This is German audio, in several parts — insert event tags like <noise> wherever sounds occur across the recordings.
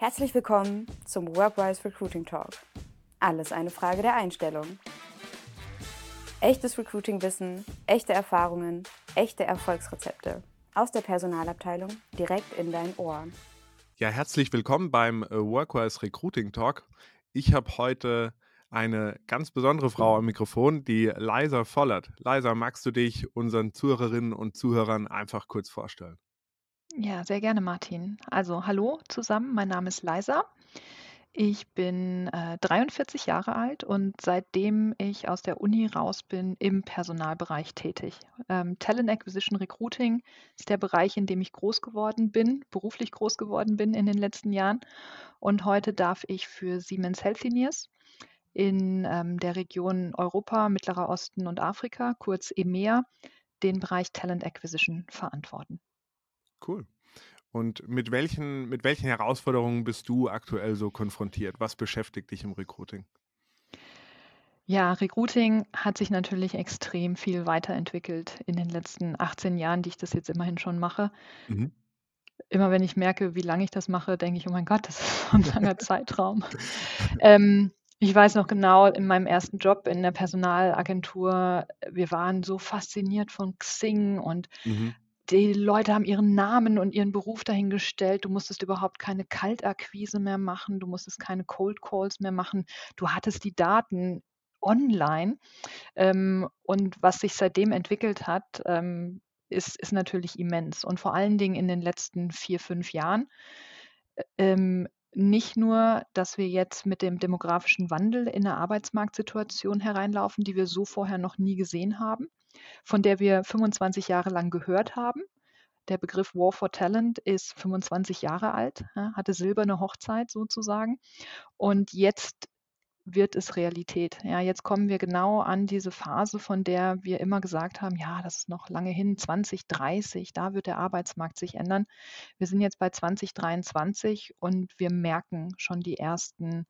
Herzlich willkommen zum Workwise Recruiting Talk. Alles eine Frage der Einstellung. Echtes Recruiting-Wissen, echte Erfahrungen, echte Erfolgsrezepte. Aus der Personalabteilung direkt in dein Ohr. Ja, herzlich willkommen beim äh, Workwise Recruiting Talk. Ich habe heute eine ganz besondere Frau am Mikrofon, die Liza Vollert. Liza, magst du dich unseren Zuhörerinnen und Zuhörern einfach kurz vorstellen? Ja, sehr gerne, Martin. Also, hallo zusammen, mein Name ist Liza. Ich bin äh, 43 Jahre alt und seitdem ich aus der Uni raus bin, im Personalbereich tätig. Ähm, Talent Acquisition Recruiting ist der Bereich, in dem ich groß geworden bin, beruflich groß geworden bin in den letzten Jahren. Und heute darf ich für Siemens Healthineers in ähm, der Region Europa, Mittlerer Osten und Afrika, kurz EMEA, den Bereich Talent Acquisition verantworten. Cool. Und mit welchen, mit welchen Herausforderungen bist du aktuell so konfrontiert? Was beschäftigt dich im Recruiting? Ja, Recruiting hat sich natürlich extrem viel weiterentwickelt in den letzten 18 Jahren, die ich das jetzt immerhin schon mache. Mhm. Immer wenn ich merke, wie lange ich das mache, denke ich, oh mein Gott, das ist so ein <laughs> langer Zeitraum. Ähm, ich weiß noch genau, in meinem ersten Job in der Personalagentur, wir waren so fasziniert von Xing und mhm die Leute haben ihren Namen und ihren Beruf dahingestellt. Du musstest überhaupt keine Kaltakquise mehr machen, du musstest keine Cold Calls mehr machen. Du hattest die Daten online. Ähm, und was sich seitdem entwickelt hat, ähm, ist, ist natürlich immens. Und vor allen Dingen in den letzten vier, fünf Jahren. Ähm, nicht nur, dass wir jetzt mit dem demografischen Wandel in eine Arbeitsmarktsituation hereinlaufen, die wir so vorher noch nie gesehen haben, von der wir 25 Jahre lang gehört haben. Der Begriff War for Talent ist 25 Jahre alt, hatte silberne Hochzeit sozusagen. Und jetzt wird es Realität. Ja, jetzt kommen wir genau an diese Phase, von der wir immer gesagt haben, ja, das ist noch lange hin, 2030, da wird der Arbeitsmarkt sich ändern. Wir sind jetzt bei 2023 und wir merken schon die ersten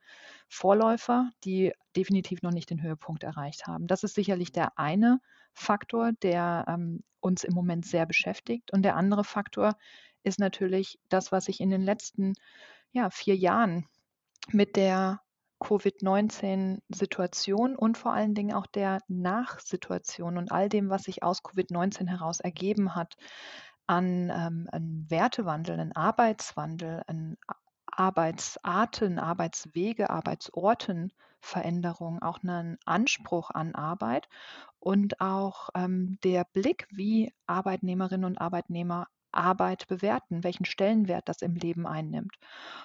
Vorläufer, die definitiv noch nicht den Höhepunkt erreicht haben. Das ist sicherlich der eine Faktor, der ähm, uns im Moment sehr beschäftigt. Und der andere Faktor ist natürlich das, was sich in den letzten ja, vier Jahren mit der Covid-19-Situation und vor allen Dingen auch der Nachsituation und all dem, was sich aus Covid-19 heraus ergeben hat, an ähm, einem Wertewandel, einen Arbeitswandel, an Arbeitsarten, Arbeitswege, Arbeitsorten, Veränderung, auch einen Anspruch an Arbeit und auch ähm, der Blick, wie Arbeitnehmerinnen und Arbeitnehmer Arbeit bewerten, welchen Stellenwert das im Leben einnimmt.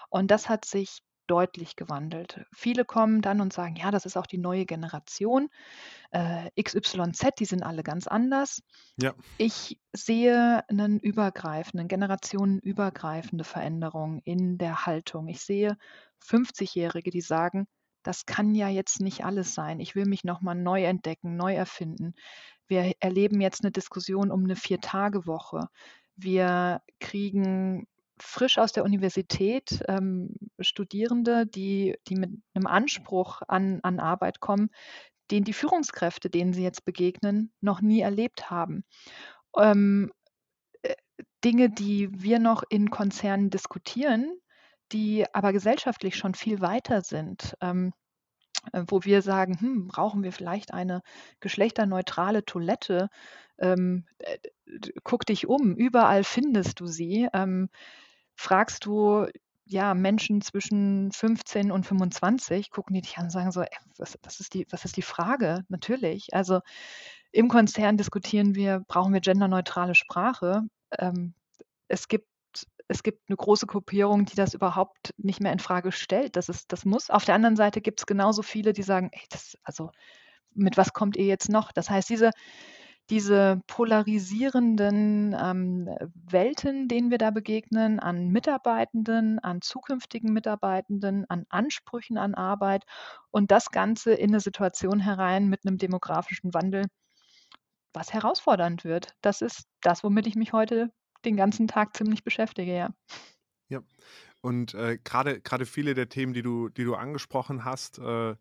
Und das hat sich deutlich gewandelt. Viele kommen dann und sagen, ja, das ist auch die neue Generation. Äh, XYZ, die sind alle ganz anders. Ja. Ich sehe einen übergreifenden, generationenübergreifende Veränderung in der Haltung. Ich sehe 50-Jährige, die sagen, das kann ja jetzt nicht alles sein. Ich will mich nochmal neu entdecken, neu erfinden. Wir erleben jetzt eine Diskussion um eine Vier-Tage-Woche. Wir kriegen frisch aus der Universität ähm, Studierende, die, die mit einem Anspruch an, an Arbeit kommen, den die Führungskräfte, denen sie jetzt begegnen, noch nie erlebt haben. Ähm, äh, Dinge, die wir noch in Konzernen diskutieren, die aber gesellschaftlich schon viel weiter sind. Ähm, äh, wo wir sagen, hm, brauchen wir vielleicht eine geschlechterneutrale Toilette? Ähm, äh, guck dich um, überall findest du sie. Ähm, fragst du ja, Menschen zwischen 15 und 25 gucken die dich an und sagen so, ey, was, was, ist die, was ist die Frage? Natürlich. Also im Konzern diskutieren wir, brauchen wir genderneutrale Sprache. Ähm, es gibt es gibt eine große Gruppierung, die das überhaupt nicht mehr in Frage stellt. Das, ist, das muss. Auf der anderen Seite gibt es genauso viele, die sagen, ey, das, also mit was kommt ihr jetzt noch? Das heißt, diese, diese polarisierenden ähm, Welten, denen wir da begegnen, an Mitarbeitenden, an zukünftigen Mitarbeitenden, an Ansprüchen an Arbeit und das Ganze in eine Situation herein mit einem demografischen Wandel, was herausfordernd wird. Das ist das, womit ich mich heute den ganzen Tag ziemlich beschäftige, ja. Ja. Und äh, gerade gerade viele der Themen, die du die du angesprochen hast, äh,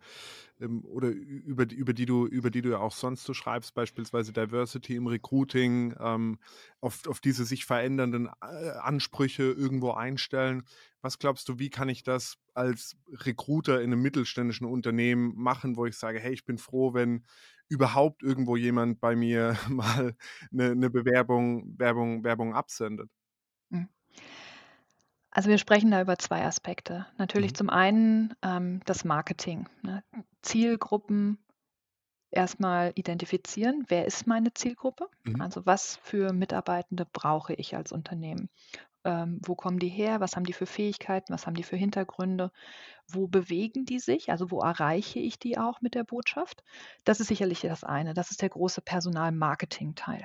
ähm, oder über die über die du über die du ja auch sonst so schreibst, beispielsweise Diversity im Recruiting, ähm, auf auf diese sich verändernden, äh, Ansprüche irgendwo einstellen. Was glaubst du, wie kann ich das als Recruiter in einem mittelständischen Unternehmen machen, wo ich sage: „Hey, ich bin froh, wenn überhaupt irgendwo jemand bei mir <laughs> mal eine 'ne Bewerbung Werbung Werbung absendet?“ Mhm. Also wir sprechen da über zwei Aspekte. Natürlich Mhm. zum einen ähm, das Marketing. Ne? Zielgruppen erstmal identifizieren. Wer ist meine Zielgruppe? Mhm. Also was für Mitarbeitende brauche ich als Unternehmen? Ähm, wo kommen die her? Was haben die für Fähigkeiten? Was haben die für Hintergründe? Wo bewegen die sich? Also wo erreiche ich die auch mit der Botschaft? Das ist sicherlich das eine. Das ist der große Personalmarketing-Teil.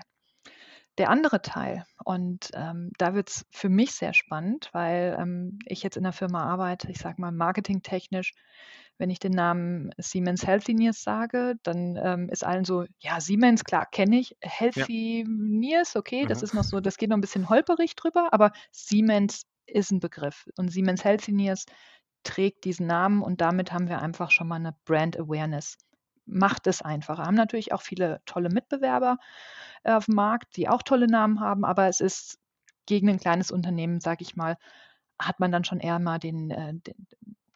Der andere Teil, und ähm, da wird es für mich sehr spannend, weil ähm, ich jetzt in der Firma arbeite, ich sage mal marketingtechnisch, wenn ich den Namen Siemens Healthineers sage, dann ähm, ist allen so, ja, Siemens, klar, kenne ich. Ja. Healthineers, okay, das Mhm. ist noch so, das geht noch ein bisschen holperig drüber, aber Siemens ist ein Begriff. Und Siemens Healthineers trägt diesen Namen und damit haben wir einfach schon mal eine Brand Awareness. Macht es einfacher. Haben natürlich auch viele tolle Mitbewerber äh, auf dem Markt, die auch tolle Namen haben, aber es ist gegen ein kleines Unternehmen, sage ich mal, hat man dann schon eher mal den, äh, den,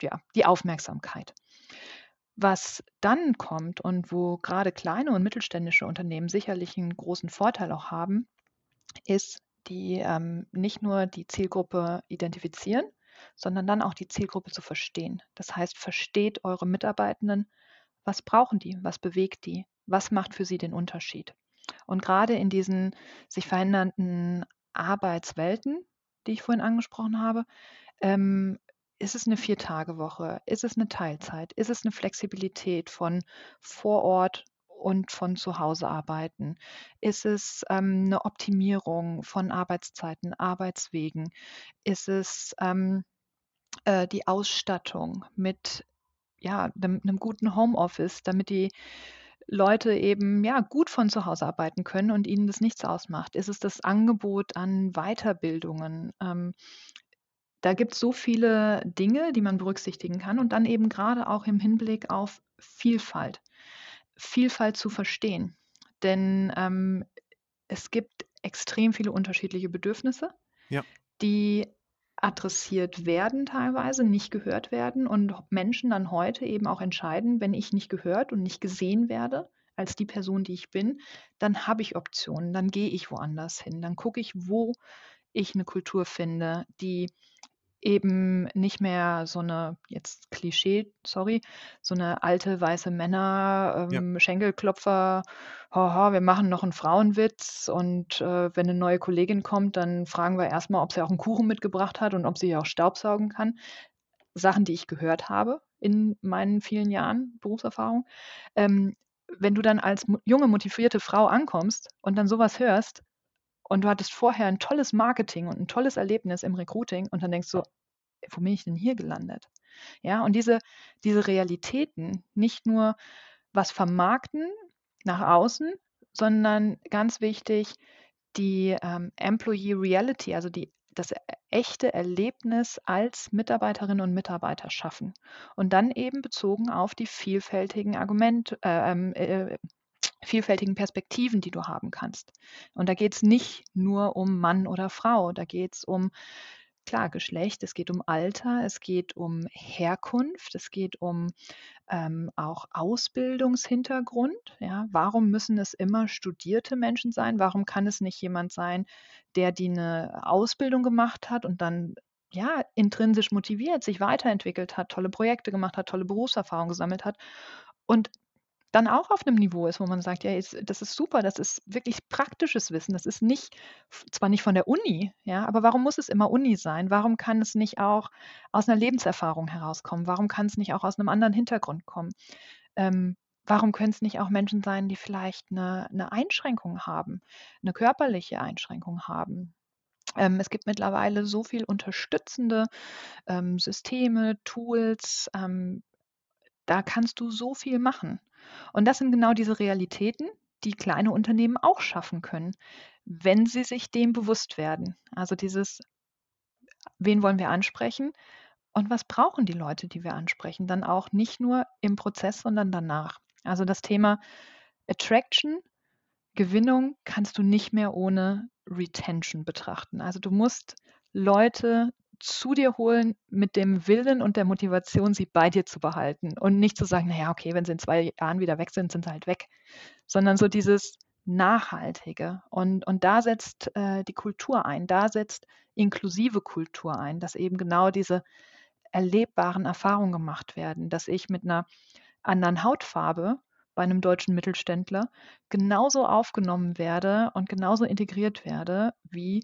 ja, die Aufmerksamkeit. Was dann kommt und wo gerade kleine und mittelständische Unternehmen sicherlich einen großen Vorteil auch haben, ist die ähm, nicht nur die Zielgruppe identifizieren, sondern dann auch die Zielgruppe zu verstehen. Das heißt, versteht eure Mitarbeitenden, was brauchen die, was bewegt die, was macht für sie den Unterschied. Und gerade in diesen sich verändernden Arbeitswelten, die ich vorhin angesprochen habe, ähm, ist es eine Vier-Tage-Woche? Ist es eine Teilzeit? Ist es eine Flexibilität von vor Ort und von zu Hause arbeiten? Ist es ähm, eine Optimierung von Arbeitszeiten, Arbeitswegen? Ist es ähm, äh, die Ausstattung mit ja, 'nem 'nem guten Homeoffice, damit die Leute eben, ja, gut von zu Hause arbeiten können und ihnen das nichts ausmacht? Ist es das Angebot an Weiterbildungen? Ähm, da gibt's so viele Dinge, die man berücksichtigen kann und dann eben gerade auch im Hinblick auf Vielfalt. Vielfalt zu verstehen. Denn, ähm, es gibt extrem viele unterschiedliche Bedürfnisse, Ja. die adressiert werden teilweise, nicht gehört werden und Menschen dann heute eben auch entscheiden, wenn ich nicht gehört und nicht gesehen werde als die Person, die ich bin, dann habe ich Optionen, dann gehe ich woanders hin, dann gucke ich, wo ich eine Kultur finde, die eben nicht mehr so eine jetzt Klischee, sorry, so eine alte weiße Männer, Ja. ähm, Schenkelklopfer, haha, wir machen noch einen Frauenwitz und, äh, wenn eine neue Kollegin kommt, dann fragen wir erst mal, ob sie auch einen Kuchen mitgebracht hat und ob sie auch staubsaugen kann. Sachen, die ich gehört habe in meinen vielen Jahren Berufserfahrung. Ähm, wenn du dann als junge, motivierte Frau ankommst und dann sowas hörst und du hattest vorher ein tolles Marketing und ein tolles Erlebnis im Recruiting und dann denkst du: „Wo bin ich denn hier gelandet?“ Ja, und diese diese Realitäten, nicht nur was vermarkten nach außen, sondern ganz wichtig, die, ähm, Employee Reality, also die das e echte Erlebnis als Mitarbeiterinnen und Mitarbeiter schaffen. Und dann eben bezogen auf die vielfältigen Argument äh, ähm, äh, vielfältigen Perspektiven, die du haben kannst. Und da geht es nicht nur um Mann oder Frau, da geht es um, klar, Geschlecht, es geht um Alter, es geht um Herkunft, es geht um ähm, auch Ausbildungshintergrund. Ja? Warum müssen es immer studierte Menschen sein? Warum kann es nicht jemand sein, der die eine Ausbildung gemacht hat und dann ja, intrinsisch motiviert, sich weiterentwickelt hat, tolle Projekte gemacht hat, tolle Berufserfahrung gesammelt hat und dann auch auf 'nem Niveau ist, wo man sagt: „Ja, jetzt das ist super, das ist wirklich praktisches Wissen. Das ist nicht zwar nicht von der Uni, ja, aber warum muss es immer Uni sein? Warum kann es nicht auch aus 'ner Lebenserfahrung herauskommen? Warum kann es nicht auch aus 'nem anderen Hintergrund kommen? Ähm, warum können's nicht auch Menschen sein, die vielleicht 'ne 'ne Einschränkung haben, 'ne körperliche Einschränkung haben?“ Ähm, es gibt mittlerweile so viel unterstützende, ähm, Systeme, Tools, ähm, da kannst du so viel machen. Und das sind genau diese Realitäten, die kleine Unternehmen auch schaffen können, wenn sie sich dem bewusst werden. Also dieses wen wollen wir ansprechen und was brauchen die Leute, die wir ansprechen, dann auch nicht nur im Prozess, sondern danach. Also das Thema Attraction, Gewinnung kannst du nicht mehr ohne Retention betrachten. Also du musst Leute zu dir holen mit dem Willen und der Motivation, sie bei dir zu behalten und nicht zu sagen, naja, okay, wenn sie in zwei Jahren wieder weg sind, sind sie halt weg, sondern so dieses Nachhaltige. Und, und da setzt äh, die Kultur ein, da setzt inklusive Kultur ein, dass eben genau diese erlebbaren Erfahrungen gemacht werden, dass ich mit einer anderen Hautfarbe bei einem deutschen Mittelständler genauso aufgenommen werde und genauso integriert werde wie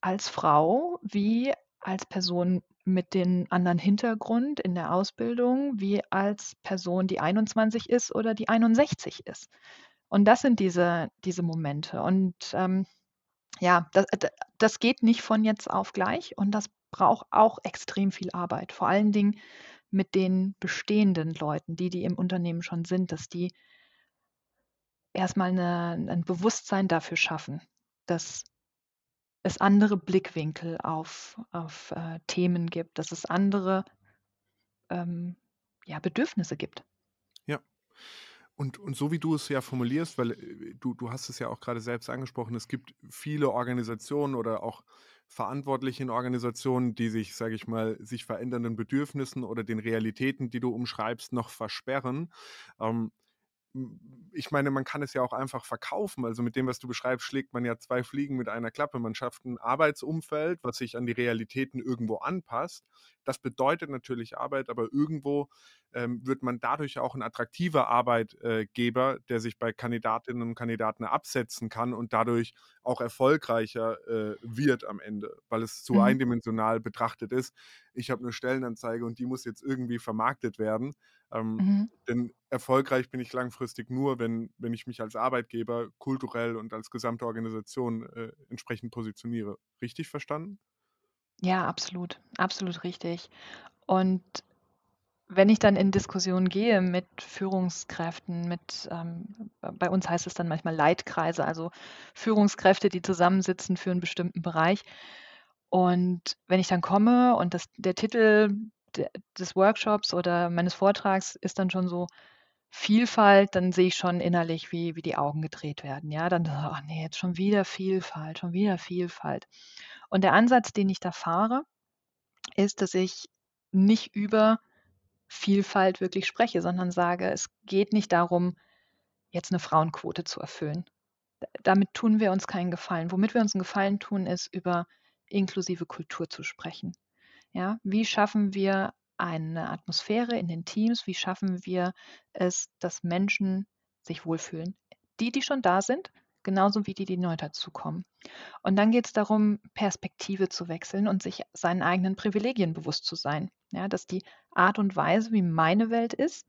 als Frau, wie als Person mit dem anderen Hintergrund in der Ausbildung, wie als Person, die 21 ist oder die 61 ist. Und das sind diese, diese Momente. Und ähm, ja, das, das geht nicht von jetzt auf gleich und das braucht auch extrem viel Arbeit. Vor allen Dingen mit den bestehenden Leuten, die, die im Unternehmen schon sind, dass die erstmal eine, ein Bewusstsein dafür schaffen, dass es andere Blickwinkel auf, auf äh, Themen gibt, dass es andere ähm, ja, Bedürfnisse gibt. Ja. Und, und so wie du es ja formulierst, weil äh, du, du hast es ja auch gerade selbst angesprochen, es gibt viele Organisationen oder auch Verantwortliche in Organisationen, die sich, sage ich mal, sich verändernden Bedürfnissen oder den Realitäten, die du umschreibst, noch versperren. Ähm, ich meine, man kann es ja auch einfach verkaufen. Also mit dem, was du beschreibst, schlägt man ja zwei Fliegen mit einer Klappe. Man schafft ein Arbeitsumfeld, was sich an die Realitäten irgendwo anpasst. Das bedeutet natürlich Arbeit, aber irgendwo ähm, wird man dadurch auch ein attraktiver Arbeitgeber, der sich bei Kandidatinnen und Kandidaten absetzen kann und dadurch auch erfolgreicher äh, wird am Ende, weil es zu mhm. eindimensional betrachtet ist. Ich habe eine Stellenanzeige und die muss jetzt irgendwie vermarktet werden. Ähm, mhm. Denn erfolgreich bin ich langfristig nur, wenn, wenn ich mich als Arbeitgeber kulturell und als gesamte Organisation äh, entsprechend positioniere. Richtig verstanden? Ja, absolut, absolut richtig. Und wenn ich dann in Diskussionen gehe mit Führungskräften, mit, ähm, bei uns heißt es dann manchmal Leitkreise, also Führungskräfte, die zusammensitzen für einen bestimmten Bereich. Und wenn ich dann komme und das, der Titel des Workshops oder meines Vortrags ist dann schon so Vielfalt, dann sehe ich schon innerlich, wie, wie die Augen gedreht werden. Ja, dann, ach nee, jetzt schon wieder Vielfalt, schon wieder Vielfalt. Und der Ansatz, den ich da fahre, ist, dass ich nicht über Vielfalt wirklich spreche, sondern sage, es geht nicht darum, jetzt eine Frauenquote zu erfüllen. Damit tun wir uns keinen Gefallen. Womit wir uns einen Gefallen tun, ist über inklusive Kultur zu sprechen. Ja, wie schaffen wir eine Atmosphäre in den Teams? Wie schaffen wir es, dass Menschen sich wohlfühlen? Die, die schon da sind, genauso wie die, die neu dazukommen. Und dann geht es darum, Perspektive zu wechseln und sich seinen eigenen Privilegien bewusst zu sein. Ja, dass die Art und Weise, wie meine Welt ist,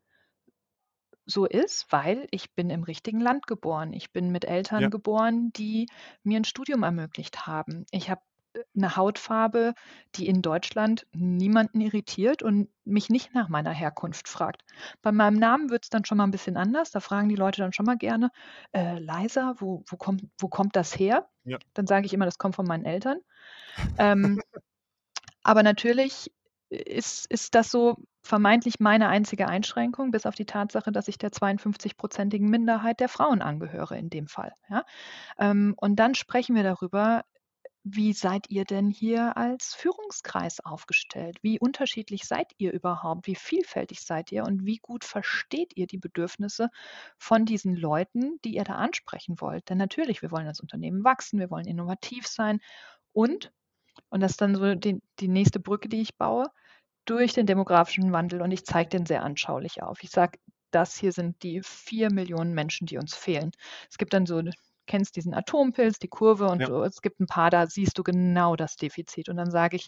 so ist, weil ich bin im richtigen Land geboren. Ich bin mit Eltern ja. geboren, die mir ein Studium ermöglicht haben. Ich habe eine Hautfarbe, die in Deutschland niemanden irritiert und mich nicht nach meiner Herkunft fragt. Bei meinem Namen wird es dann schon mal ein bisschen anders. Da fragen die Leute dann schon mal gerne, äh, Liza, wo, wo, kommt, wo kommt das her? Ja. Dann sage ich immer, das kommt von meinen Eltern. Ähm, aber natürlich ist, ist das so vermeintlich meine einzige Einschränkung, bis auf die Tatsache, dass ich der 52-prozentigen Minderheit der Frauen angehöre in dem Fall. Ja? Ähm, und dann sprechen wir darüber, wie seid ihr denn hier als Führungskreis aufgestellt? Wie unterschiedlich seid ihr überhaupt? Wie vielfältig seid ihr und wie gut versteht ihr die Bedürfnisse von diesen Leuten, die ihr da ansprechen wollt? Denn natürlich, wir wollen als Unternehmen wachsen, wir wollen innovativ sein und, und das ist dann so die, die nächste Brücke, die ich baue, durch den demografischen Wandel und ich zeige den sehr anschaulich auf. Ich sage, das hier sind die vier Millionen Menschen, die uns fehlen. Es gibt dann so kennst diesen Atompilz, die Kurve und ja. es gibt ein paar, da siehst du genau das Defizit. Und dann sage ich,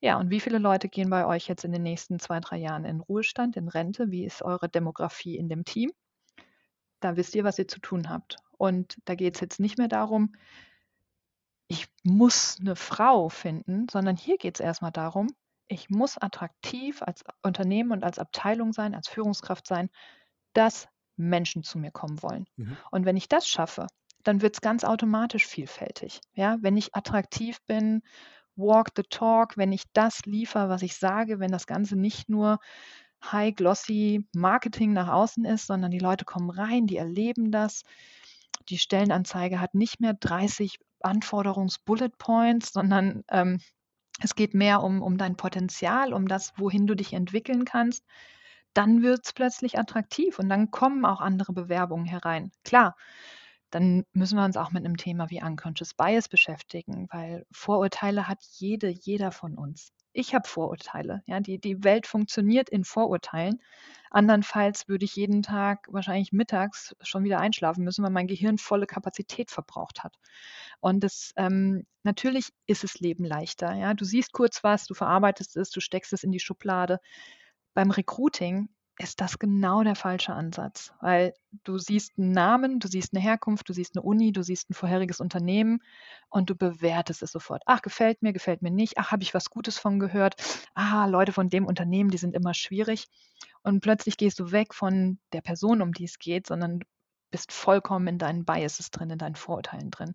ja, und wie viele Leute gehen bei euch jetzt in den nächsten zwei, drei Jahren in Ruhestand, in Rente? Wie ist eure Demografie in dem Team? Da wisst ihr, was ihr zu tun habt. Und da geht es jetzt nicht mehr darum, ich muss eine Frau finden, sondern hier geht es erstmal darum, ich muss attraktiv als Unternehmen und als Abteilung sein, als Führungskraft sein, dass Menschen zu mir kommen wollen. Mhm. Und wenn ich das schaffe, dann wird es ganz automatisch vielfältig. Ja, wenn ich attraktiv bin walk the talk, wenn ich das liefere, was ich sage, wenn das Ganze nicht nur high glossy Marketing nach außen ist, sondern die Leute kommen rein, die erleben das. Die Stellenanzeige hat nicht mehr 30 Anforderungs-Bullet Points, sondern ähm, es geht mehr um, um dein Potenzial, um das, wohin du dich entwickeln kannst. Dann wird es plötzlich attraktiv und dann kommen auch andere Bewerbungen herein. Klar, dann müssen wir uns auch mit einem Thema wie Unconscious Bias beschäftigen, weil Vorurteile hat jede, jeder von uns. Ich habe Vorurteile. Ja, die, die Welt funktioniert in Vorurteilen. Andernfalls würde ich jeden Tag wahrscheinlich mittags schon wieder einschlafen müssen, weil mein Gehirn volle Kapazität verbraucht hat. Und das, ähm, natürlich ist es Leben leichter. Ja? Du siehst kurz was, du verarbeitest es, du steckst es in die Schublade. Beim Recruiting ist das genau der falsche Ansatz, weil du siehst einen Namen, du siehst eine Herkunft, du siehst eine Uni, du siehst ein vorheriges Unternehmen und du bewertest es sofort. Ach, gefällt mir, gefällt mir nicht. Ach, habe ich was Gutes von gehört. Ah, Leute von dem Unternehmen, die sind immer schwierig. Und plötzlich gehst du weg von der Person, um die es geht, sondern bist vollkommen in deinen Biases drin, in deinen Vorurteilen drin.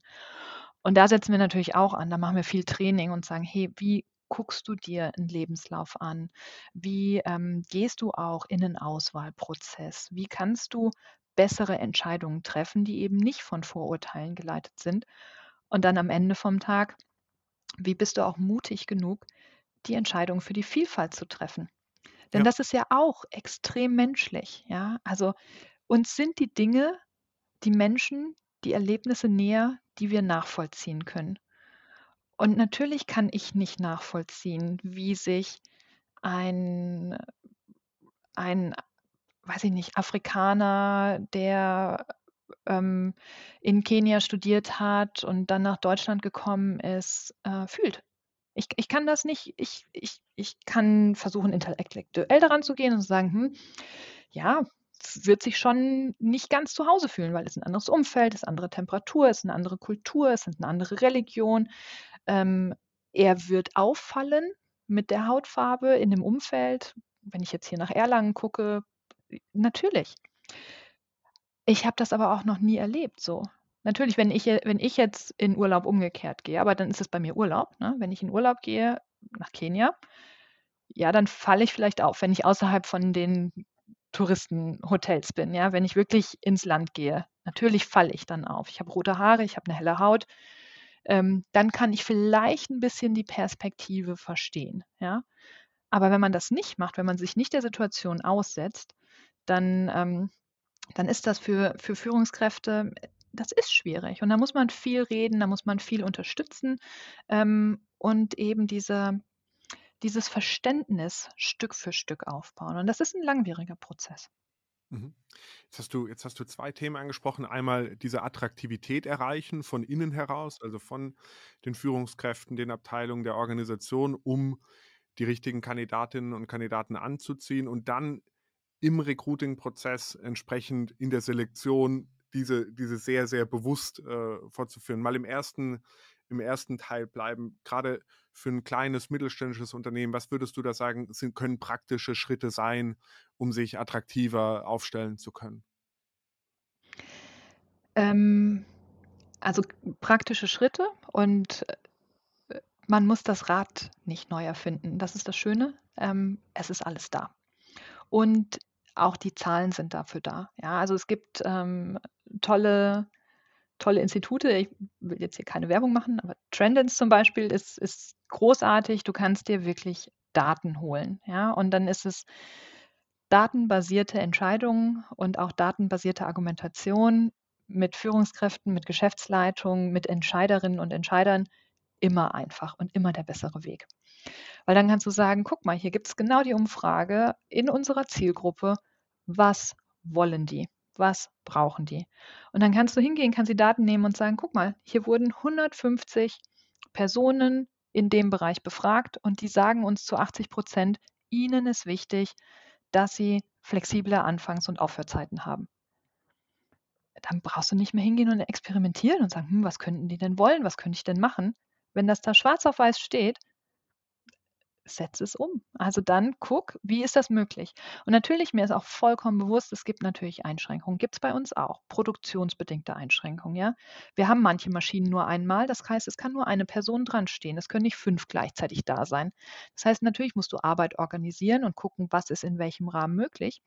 Und da setzen wir natürlich auch an, da machen wir viel Training und sagen, hey, wie guckst du dir einen Lebenslauf an? Wie ähm, gehst du auch in einen Auswahlprozess? Wie kannst du bessere Entscheidungen treffen, die eben nicht von Vorurteilen geleitet sind? Und dann am Ende vom Tag, wie bist du auch mutig genug, die Entscheidung für die Vielfalt zu treffen? Denn ja. das ist ja auch extrem menschlich. Ja? Also uns sind die Dinge, die Menschen, die Erlebnisse näher, die wir nachvollziehen können. Und natürlich kann ich nicht nachvollziehen, wie sich ein ein, weiß ich nicht, Afrikaner, der, ähm, in Kenia studiert hat und dann nach Deutschland gekommen ist, äh, fühlt. Ich ich kann das nicht ich ich ich kann versuchen, intellektuell daran zu gehen und zu sagen: „Hm, ja, wird sich schon nicht ganz zu Hause fühlen, weil es ein anderes Umfeld, ist andere Temperatur, es ist eine andere Kultur, es ist eine andere Religion. Ähm, er wird auffallen mit der Hautfarbe in dem Umfeld. Wenn ich jetzt hier nach Erlangen gucke, natürlich. Ich habe das aber auch noch nie erlebt so. Natürlich, wenn ich wenn ich jetzt in Urlaub umgekehrt gehe, aber dann ist es bei mir Urlaub, ne? Wenn ich in Urlaub gehe nach Kenia, ja, dann falle ich vielleicht auf, wenn ich außerhalb von den Touristenhotels bin, ja, wenn ich wirklich ins Land gehe. Natürlich falle ich dann auf. Ich habe rote Haare, ich habe eine helle Haut ähm, dann kann ich vielleicht ein bisschen die Perspektive verstehen, ja. Aber wenn man das nicht macht, wenn man sich nicht der Situation aussetzt, dann ähm, dann ist das für für Führungskräfte das ist schwierig und da muss man viel reden, da muss man viel unterstützen, ähm, und eben diese dieses Verständnis Stück für Stück aufbauen und das ist ein langwieriger Prozess. Mhm. Jetzt hast du jetzt hast du 2 Themen angesprochen. Einmal diese Attraktivität erreichen von innen heraus, also von den Führungskräften, den Abteilungen der Organisation, um die richtigen Kandidatinnen und Kandidaten anzuziehen und dann im Recruiting-Prozess entsprechend in der Selektion diese diese sehr, sehr bewusst, äh, fortzuführen. Mal im ersten im ersten Teil bleiben. Gerade für ein kleines mittelständisches Unternehmen, was würdest du da sagen, sind können praktische Schritte sein, um sich attraktiver aufstellen zu können? Ähm, also praktische Schritte und, äh, man muss das Rad nicht neu erfinden. Das ist das Schöne. Ähm, es ist alles da. Und auch die Zahlen sind dafür da. Ja, also es gibt, ähm, tolle tolle Institute. Ich will jetzt hier keine Werbung machen, aber Trendens zum Beispiel ist ist großartig. Du kannst dir wirklich Daten holen, ja? Und dann ist es datenbasierte Entscheidungen und auch datenbasierte Argumentation mit Führungskräften, mit Geschäftsleitungen, mit Entscheiderinnen und Entscheidern immer einfach und immer der bessere Weg. Weil dann kannst du sagen: „Guck mal, hier gibt es genau die Umfrage in unserer Zielgruppe. Was wollen die?“ Was brauchen die? Und dann kannst du hingehen, kannst die Daten nehmen und sagen, guck mal, hier wurden 150 Personen in dem Bereich befragt und die sagen uns zu 80 Prozent, ihnen ist wichtig, dass sie flexible Anfangs- und Aufhörzeiten haben. Dann brauchst du nicht mehr hingehen und experimentieren und sagen, hm, was könnten die denn wollen, was könnte ich denn machen? Wenn das da schwarz auf weiß steht, setz es um. Also dann guck, wie ist das möglich? Und natürlich, mir ist auch vollkommen bewusst, es gibt natürlich Einschränkungen. Gibt es bei uns auch, produktionsbedingte Einschränkungen, ja. Wir haben manche Maschinen nur einmal, das heißt, es kann nur eine Person dran stehen. Es können nicht fünf gleichzeitig da sein. Das heißt, natürlich musst du Arbeit organisieren und gucken, was ist in welchem Rahmen möglich.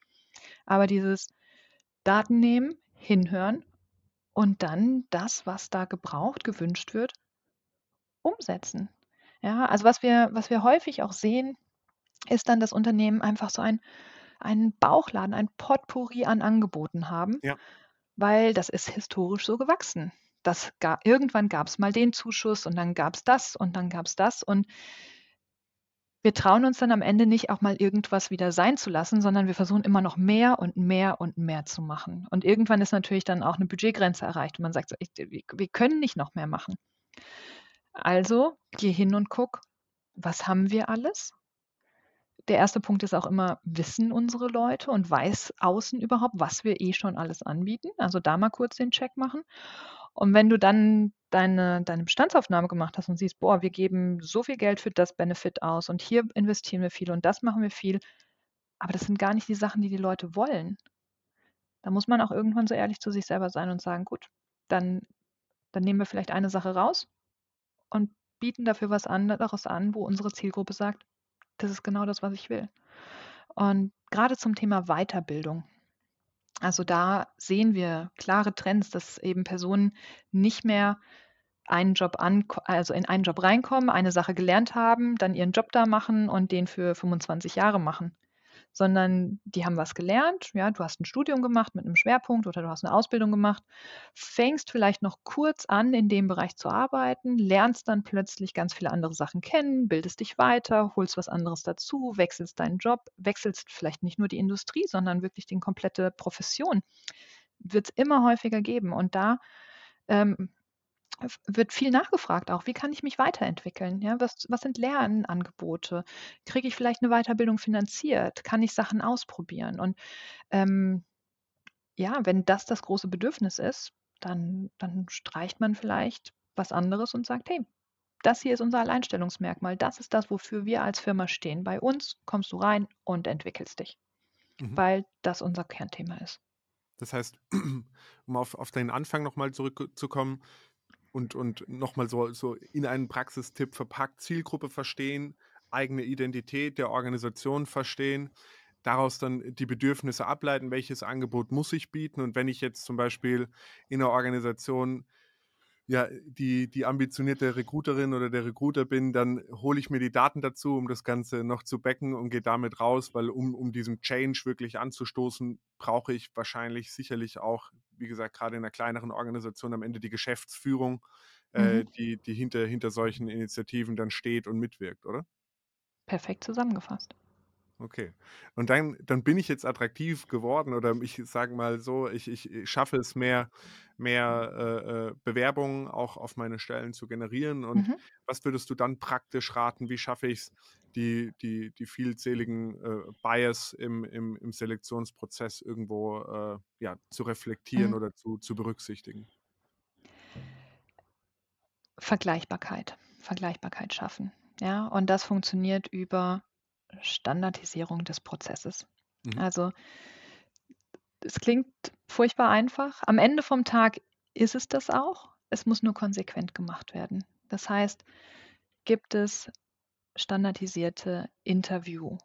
Aber dieses Daten nehmen, hinhören und dann das, was da gebraucht, gewünscht wird, umsetzen. Ja, also was wir, was wir häufig auch sehen, ist dann, dass Unternehmen einfach so ein, einen Bauchladen, ein Potpourri an Angeboten haben, Ja. weil das ist historisch so gewachsen. Das ga, irgendwann gab es mal den Zuschuss und dann gab es das und dann gab es das und wir trauen uns dann am Ende nicht auch mal irgendwas wieder sein zu lassen, sondern wir versuchen immer noch mehr und mehr und mehr zu machen. Und irgendwann ist natürlich dann auch eine Budgetgrenze erreicht und man sagt so, ich, wir können nicht noch mehr machen. Also geh hin und guck, was haben wir alles? Der erste Punkt ist auch immer, wissen unsere Leute und weiß außen überhaupt, was wir eh schon alles anbieten? Also da mal kurz den Check machen. Und wenn du dann deine, deine Bestandsaufnahme gemacht hast und siehst, boah, wir geben so viel Geld für das Benefit aus und hier investieren wir viel und das machen wir viel, aber das sind gar nicht die Sachen, die die Leute wollen. Da muss man auch irgendwann so ehrlich zu sich selber sein und sagen, gut, dann, dann nehmen wir vielleicht eine Sache raus und bieten dafür was anderes an, wo unsere Zielgruppe sagt, das ist genau das, was ich will. Und gerade zum Thema Weiterbildung. Also da sehen wir klare Trends, dass eben Personen nicht mehr einen Job an, also in einen Job reinkommen, eine Sache gelernt haben, dann ihren Job da machen und den für 25 Jahre machen sondern die haben was gelernt. Ja, du hast ein Studium gemacht mit einem Schwerpunkt oder du hast eine Ausbildung gemacht, fängst vielleicht noch kurz an, in dem Bereich zu arbeiten, lernst dann plötzlich ganz viele andere Sachen kennen, bildest dich weiter, holst was anderes dazu, wechselst deinen Job, wechselst vielleicht nicht nur die Industrie, sondern wirklich die komplette Profession. Wird es immer häufiger geben. Und da ähm, wird viel nachgefragt auch. Wie kann ich mich weiterentwickeln? Ja, was, was sind Lernangebote? Kriege ich vielleicht eine Weiterbildung finanziert? Kann ich Sachen ausprobieren? Und ähm, ja, wenn das das große Bedürfnis ist, dann, dann streicht man vielleicht was anderes und sagt, hey, das hier ist unser Alleinstellungsmerkmal. Das ist das, wofür wir als Firma stehen. Bei uns kommst du rein und entwickelst dich, mhm. weil das unser Kernthema ist. Das heißt, <clears throat> um auf, auf deinen Anfang nochmal zurückzukommen, und, und nochmal so, so in einen Praxistipp verpackt, Zielgruppe verstehen, eigene Identität der Organisation verstehen, daraus dann die Bedürfnisse ableiten, welches Angebot muss ich bieten. Und wenn ich jetzt zum Beispiel in einer Organisation ja, die, die ambitionierte Recruiterin oder der Recruiter bin, dann hole ich mir die Daten dazu, um das Ganze noch zu backen und gehe damit raus, weil um, um diesen Change wirklich anzustoßen, brauche ich wahrscheinlich sicherlich auch, wie gesagt, gerade in einer kleineren Organisation am Ende die Geschäftsführung, äh, mhm. äh, die, die hinter, hinter solchen Initiativen dann steht und mitwirkt, oder? Perfekt zusammengefasst. Okay. Und dann, dann bin ich jetzt attraktiv geworden oder ich sage mal so, ich, ich schaffe es mehr, mehr äh, äh, Bewerbungen auch auf meine Stellen zu generieren. Und mhm. was würdest du dann praktisch raten? Wie schaffe ich es, die, die, die vielzähligen äh, Bias im, im, im Selektionsprozess irgendwo äh, ja, zu reflektieren mhm. oder zu, zu berücksichtigen? Vergleichbarkeit. Vergleichbarkeit schaffen. Ja, und das funktioniert über Standardisierung des Prozesses. Mhm. Also es klingt furchtbar einfach. Am Ende vom Tag ist es das auch. Es muss nur konsequent gemacht werden. Das heißt, gibt es standardisierte Interview,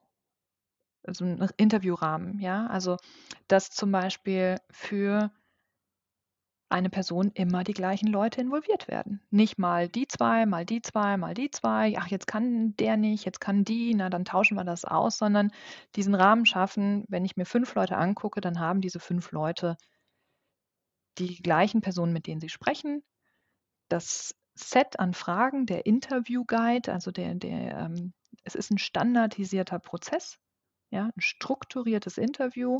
also einen Interviewrahmen, ja, also dass zum Beispiel für eine Person immer die gleichen Leute involviert werden. Nicht mal die zwei, mal die zwei, mal die zwei. Ach, jetzt kann der nicht, jetzt kann die, na dann tauschen wir das aus, sondern diesen Rahmen schaffen, wenn ich mir fünf Leute angucke, dann haben diese fünf Leute die gleichen Personen, mit denen sie sprechen. Das Set an Fragen, der Interview Guide, also der, der, ähm, es ist ein standardisierter Prozess, ja, ein strukturiertes Interview.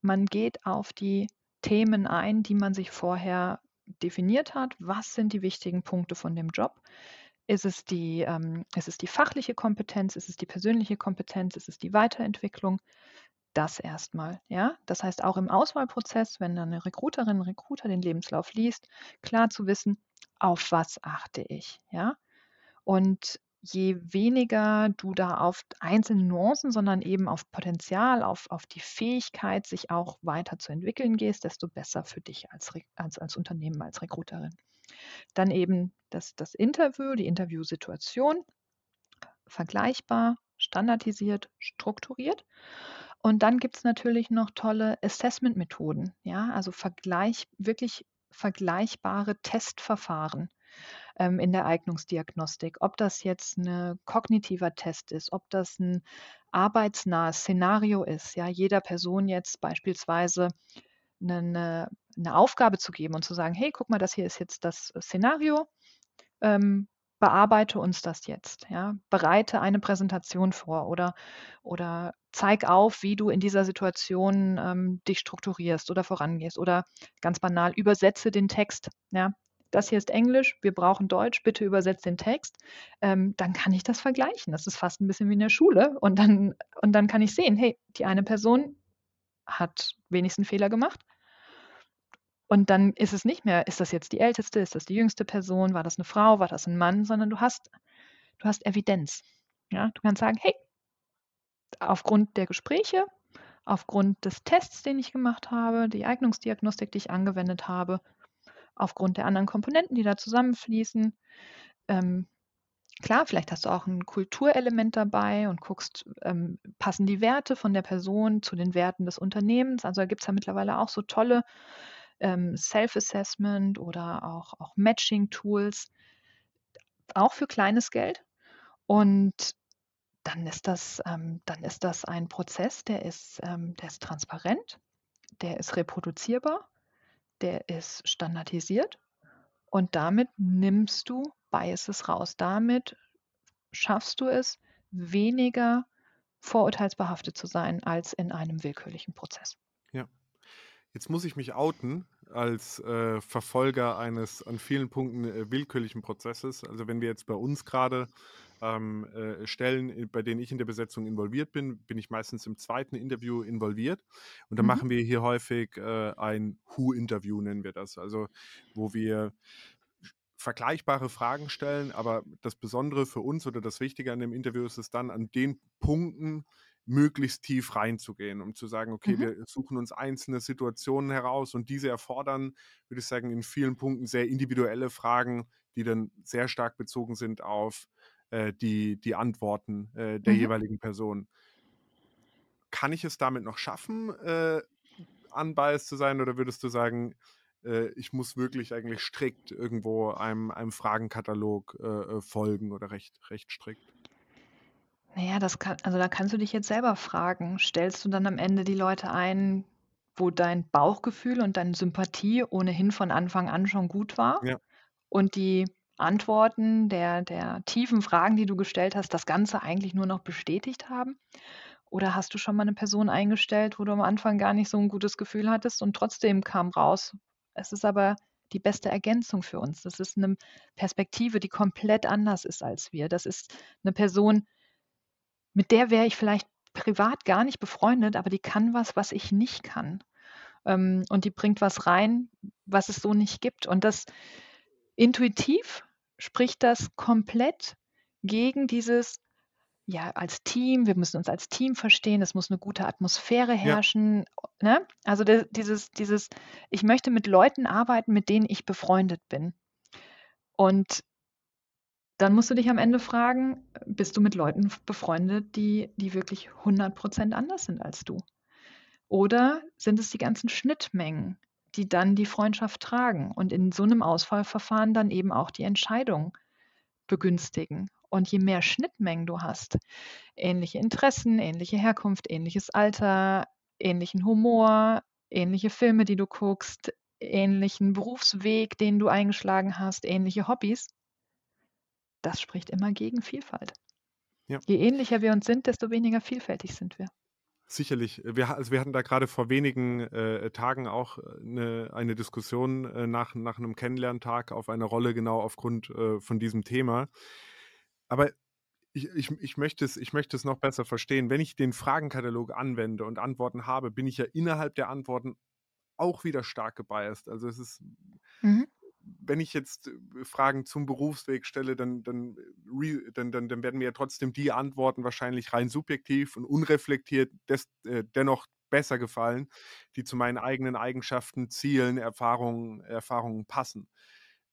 Man geht auf die Themen ein, die man sich vorher definiert hat. Was sind die wichtigen Punkte von dem Job? Ist es die, ähm, ist es die fachliche Kompetenz? Ist es die persönliche Kompetenz? Ist es die Weiterentwicklung? Das erstmal, ja. Das heißt auch im Auswahlprozess, wenn dann eine Recruiterin, Recruiter den Lebenslauf liest, klar zu wissen, auf was achte ich, ja. Und je weniger du da auf einzelne Nuancen, sondern eben auf Potenzial, auf, auf die Fähigkeit, sich auch weiterzuentwickeln gehst, desto besser für dich als, als, als Unternehmen, als Recruiterin. Dann eben das, das Interview, die Interviewsituation, vergleichbar, standardisiert, strukturiert. Und dann gibt es natürlich noch tolle Assessment-Methoden, ja, also Vergleich, wirklich vergleichbare Testverfahren ähm, in der Eignungsdiagnostik. Ob das jetzt ein kognitiver Test ist, ob das ein arbeitsnahes Szenario ist, ja, jeder Person jetzt beispielsweise eine, eine Aufgabe zu geben und zu sagen, hey, guck mal, das hier ist jetzt das Szenario. Ähm, bearbeite uns das jetzt, ja, bereite eine Präsentation vor oder, oder zeig auf, wie du in dieser Situation ähm, dich strukturierst oder vorangehst oder ganz banal, übersetze den Text, ja, das hier ist Englisch, wir brauchen Deutsch, bitte übersetzt den Text, ähm, dann kann ich das vergleichen. Das ist fast ein bisschen wie in der Schule. Und dann, und dann kann ich sehen, hey, die eine Person hat wenigstens Fehler gemacht. Und dann ist es nicht mehr, ist das jetzt die älteste, ist das die jüngste Person, war das eine Frau, war das ein Mann, sondern du hast, du hast Evidenz. Ja? Du kannst sagen, hey, aufgrund der Gespräche, aufgrund des Tests, den ich gemacht habe, die Eignungsdiagnostik, die ich angewendet habe, aufgrund der anderen Komponenten, die da zusammenfließen. Ähm, klar, vielleicht hast du auch ein Kulturelement dabei und guckst, ähm, passen die Werte von der Person zu den Werten des Unternehmens. Also da gibt es ja mittlerweile auch so tolle ähm, Self-Assessment oder auch, auch Matching-Tools, auch für kleines Geld. Und dann ist das, ähm, dann ist das ein Prozess, der ist, ähm, der ist transparent, der ist reproduzierbar der ist standardisiert und damit nimmst du Biases raus. Damit schaffst du es, weniger vorurteilsbehaftet zu sein als in einem willkürlichen Prozess. Ja. Jetzt muss ich mich outen als äh, Verfolger eines an vielen Punkten äh, willkürlichen Prozesses. Also wenn wir jetzt bei uns gerade ähm, äh, Stellen, bei denen ich in der Besetzung involviert bin, bin ich meistens im zweiten Interview involviert. Und dann mhm. machen wir hier häufig äh, ein Who-Interview, nennen wir das. Also wo wir vergleichbare Fragen stellen, aber das Besondere für uns oder das Wichtige an dem Interview ist es dann an den Punkten, möglichst tief reinzugehen, um zu sagen, okay, mhm. wir suchen uns einzelne Situationen heraus und diese erfordern, würde ich sagen, in vielen Punkten sehr individuelle Fragen, die dann sehr stark bezogen sind auf äh, die, die Antworten äh, der mhm. jeweiligen Person. Kann ich es damit noch schaffen, äh, unbiased zu sein oder würdest du sagen, äh, ich muss wirklich eigentlich strikt irgendwo einem, einem Fragenkatalog äh, äh, folgen oder recht, recht strikt? Naja, das kann, also da kannst du dich jetzt selber fragen. Stellst du dann am Ende die Leute ein, wo dein Bauchgefühl und deine Sympathie ohnehin von Anfang an schon gut war? Ja. Und die Antworten der der tiefen Fragen, die du gestellt hast, das Ganze eigentlich nur noch bestätigt haben? Oder hast du schon mal eine Person eingestellt, wo du am Anfang gar nicht so ein gutes Gefühl hattest und trotzdem kam raus: „Es ist aber die beste Ergänzung für uns.“ Das ist eine Perspektive, die komplett anders ist als wir. Das ist eine Person, mit der wäre ich vielleicht privat gar nicht befreundet, aber die kann was, was ich nicht kann. Ähm, und die bringt was rein, was es so nicht gibt. Und das Intuitiv spricht das komplett gegen dieses, ja, als Team, wir müssen uns als Team verstehen, es muss eine gute Atmosphäre herrschen, ne? Also, de dieses dieses ich möchte mit Leuten arbeiten, mit denen ich befreundet bin. Und dann musst du dich am Ende fragen, bist du mit Leuten befreundet, die die wirklich 100% anders sind als du? Oder sind es die ganzen Schnittmengen, die dann die Freundschaft tragen und in so einem Auswahlverfahren dann eben auch die Entscheidung begünstigen. Und je mehr Schnittmengen du hast, ähnliche Interessen, ähnliche Herkunft, ähnliches Alter, ähnlichen Humor, ähnliche Filme, die du guckst, ähnlichen Berufsweg, den du eingeschlagen hast, ähnliche Hobbys, das spricht immer gegen Vielfalt. Ja. Je ähnlicher wir uns sind, desto weniger vielfältig sind wir. Sicherlich. Wir, also wir hatten da gerade vor wenigen äh, Tagen auch eine, äh, eine Diskussion äh, nach, nach einem Kennenlerntag auf eine Rolle genau aufgrund äh, von diesem Thema. Aber ich, ich, ich, möchte es, ich möchte es noch besser verstehen. Wenn ich den Fragenkatalog anwende und Antworten habe, bin ich ja innerhalb der Antworten auch wieder stark gebiased. Also es ist, mhm. Wenn ich jetzt äh, Fragen zum Berufsweg stelle, dann, dann, äh, dann, dann, dann werden mir ja trotzdem die Antworten wahrscheinlich rein subjektiv und unreflektiert des, äh, dennoch besser gefallen, die zu meinen eigenen Eigenschaften, Zielen, Erfahrungen, Erfahrungen passen.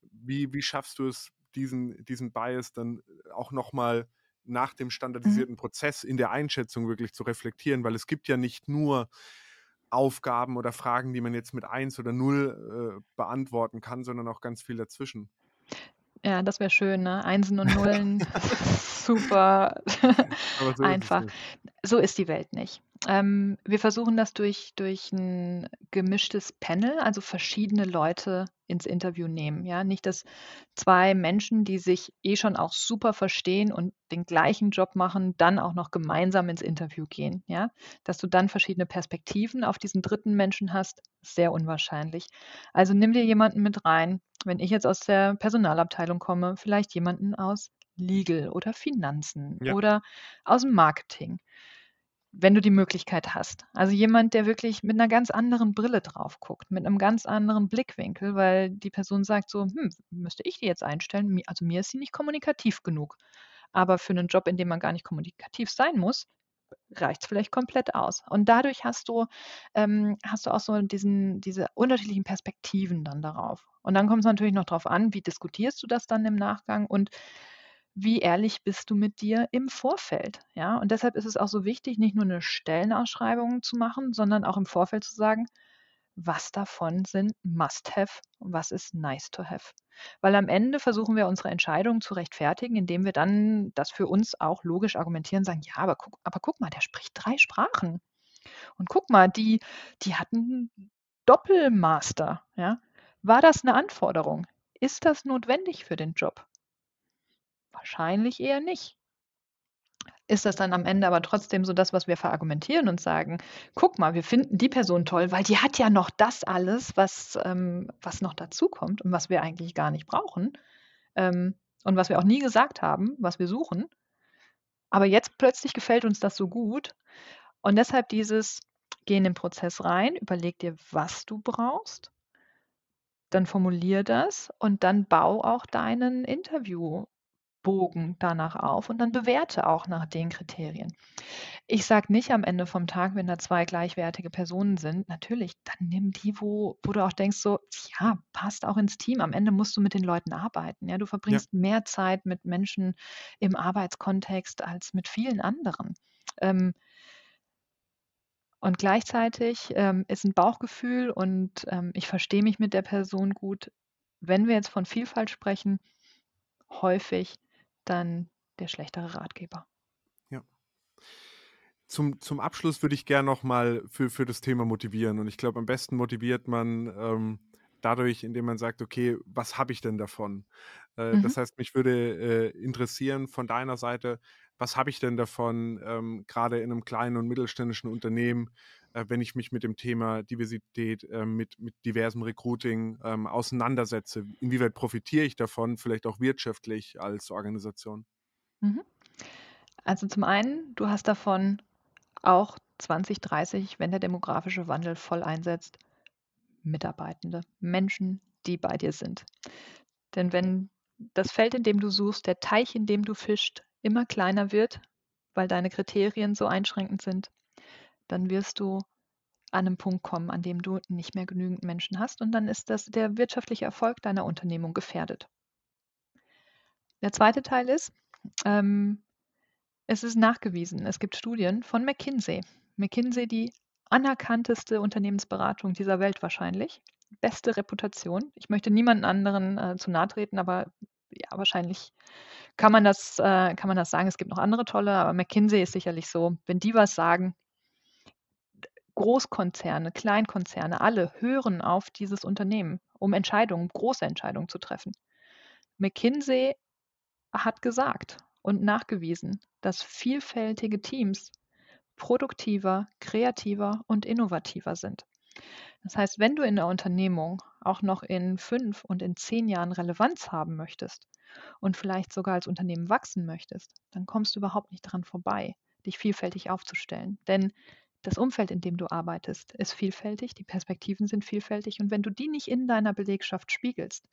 Wie, wie schaffst du es, diesen, diesen Bias dann auch nochmal nach dem Mhm. standardisierten Prozess in der Einschätzung wirklich zu reflektieren? Weil es gibt ja nicht nur Aufgaben oder Fragen, die man jetzt mit 1 oder 0 äh, beantworten kann, sondern auch ganz viel dazwischen. Ja, das wäre schön, ne? Einsen und <laughs> Nullen, <laughs> super so ist einfach. nicht. So ist die Welt nicht. Ähm, wir versuchen das durch durch 'n gemischtes Panel, also verschiedene Leute ins Interview nehmen, ja? Nicht, dass 2 Menschen, die sich eh schon auch super verstehen und den gleichen Job machen, dann auch noch gemeinsam ins Interview gehen, ja? Dass du dann verschiedene Perspektiven auf diesen dritten Menschen hast, sehr unwahrscheinlich. Also, nimm dir jemanden mit rein. Wenn ich jetzt aus der Personalabteilung komme, vielleicht jemanden aus Legal oder Finanzen Ja. oder aus'm Marketing, wenn du die Möglichkeit hast. Also, jemand, der wirklich mit 'ner ganz anderen Brille drauf guckt, mit 'nem ganz anderen Blickwinkel, weil die Person sagt so: „Hm, müsste ich die jetzt einstellen? Also, mir ist sie nicht kommunikativ genug.“ Aber für 'nen Job, in dem man gar nicht kommunikativ sein muss, reicht's vielleicht komplett aus. Und dadurch hast du ähm, hast du auch so diesen diese unterschiedlichen Perspektiven dann darauf. Und dann kommt's natürlich noch drauf an, wie diskutierst du das dann im Nachgang und wie ehrlich bist du mit dir im Vorfeld, ja? Und deshalb ist es auch so wichtig, nicht nur 'ne Stellenausschreibung zu machen, sondern auch im Vorfeld zu sagen, was davon sind Must have und was ist Nice to have. Weil am Ende versuchen wir unsere Entscheidungen zu rechtfertigen, indem wir dann das für uns auch logisch argumentieren, sagen: „Ja, aber guck aber guck mal, der spricht 3 Sprachen. Und guck mal, die die hat 'n Doppelmaster“, ja? War das 'ne Anforderung? Ist das notwendig für den Job? Wahrscheinlich eher nicht. Ist das dann am Ende aber trotzdem so das, was wir verargumentieren und sagen: „Guck mal, wir finden die Person toll, weil die hat ja noch das alles, was ähm, was noch dazukommt und was wir eigentlich gar nicht brauchen, ähm, und was wir auch nie gesagt haben, was wir suchen. Aber jetzt plötzlich gefällt uns das so gut.“ Und deshalb dieses: Geh in den Prozess rein, überleg dir, was du brauchst. Dann formulier das und dann bau auch deinen Interviewbogen danach auf und dann bewerte auch nach den Kriterien. Ich sage nicht am Ende vom Tag, wenn da 2 gleichwertige Personen sind, natürlich, dann nimm die, wo wo du auch denkst so: „Ja, passt auch ins Team.“ Am Ende musst du mit den Leuten arbeiten, ja? Du Ja. verbringst mehr Zeit mit Menschen im Arbeitskontext als mit vielen anderen. Ähm und gleichzeitig, ähm, ist 'n Bauchgefühl und, ähm, ich verstehe mich mit der Person gut. Wenn wir jetzt von Vielfalt sprechen, häufig dann der schlechtere Ratgeber. Ja. Zum zum Abschluss würde ich gern noch mal für für das Thema motivieren und ich glaube, am besten motiviert man, ähm, dadurch, indem man sagt: „Okay, was habe ich denn davon?“ Äh, Mhm. das heißt, mich würde, äh, interessieren von deiner Seite, was habe ich denn davon, ähm, grade in 'nem kleinen und mittelständischen Unternehmen, wenn ich mich mit dem Thema Diversität, äh, mit mit diversem Recruiting, ähm, auseinandersetze? Inwieweit profitiere ich davon, vielleicht auch wirtschaftlich als Organisation? Mhm. Also, zum einen, du hast davon auch 2030, wenn der demografische Wandel voll einsetzt, Mitarbeitende, Menschen, die bei dir sind. Denn wenn das Feld, in dem du suchst, der Teich, in dem du fischst, immer kleiner wird, weil deine Kriterien so einschränkend sind, dann wirst du an 'nem Punkt kommen, an dem du nicht mehr genügend Menschen hast und dann ist das der wirtschaftliche Erfolg deiner Unternehmung gefährdet. Der 2. Teil ist, ähm, es ist nachgewiesen. Es gibt Studien von McKinsey. McKinsey, die anerkannteste Unternehmensberatung dieser Welt wahrscheinlich. Beste Reputation. Ich möchte niemanden anderen, äh, zu nahe treten, aber ja, wahrscheinlich kann man das äh, kann man das sagen. Es gibt noch andere tolle, aber McKinsey ist sicherlich so, wenn die was sagen Großkonzerne, Kleinkonzerne, alle hören auf dieses Unternehmen, um Entscheidungen große Entscheidungen zu treffen. McKinsey hat gesagt und nachgewiesen, dass vielfältige Teams produktiver, kreativer und innovativer sind. Das heißt, wenn du in der Unternehmung auch noch in 5 und in 10 Jahren Relevanz haben möchtest und vielleicht sogar als Unternehmen wachsen möchtest, dann kommst du überhaupt nicht dran vorbei, dich vielfältig aufzustellen. Denn das Umfeld, in dem du arbeitest, ist vielfältig, die Perspektiven sind vielfältig und wenn du die nicht in deiner Belegschaft spiegelst,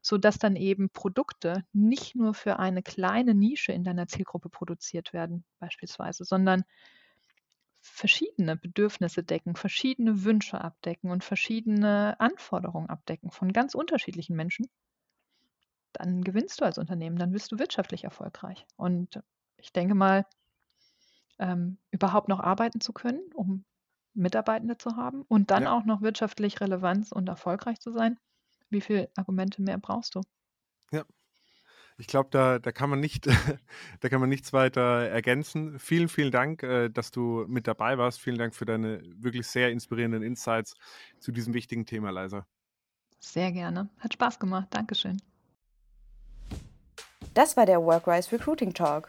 sodass dann eben Produkte nicht nur für eine kleine Nische in deiner Zielgruppe produziert werden, beispielsweise, sondern verschiedene Bedürfnisse decken, verschiedene Wünsche abdecken und verschiedene Anforderungen abdecken von ganz unterschiedlichen Menschen, dann gewinnst du als Unternehmen, dann wirst du wirtschaftlich erfolgreich. Und ich denke mal, ähm, überhaupt noch arbeiten zu können, um Mitarbeitende zu haben und dann Ja. auch noch wirtschaftlich relevant und erfolgreich zu sein. Wie viele Argumente mehr brauchst du? Ja. Ich glaube, da, da kann man nicht, <laughs> da kann man nichts weiter ergänzen. Vielen, vielen Dank, äh, dass du mit dabei warst. Vielen Dank für deine wirklich sehr inspirierenden Insights zu diesem wichtigen Thema, Leisa. Sehr gerne. Hat Spaß gemacht. Dankeschön. Das war der Workwise Recruiting Talk.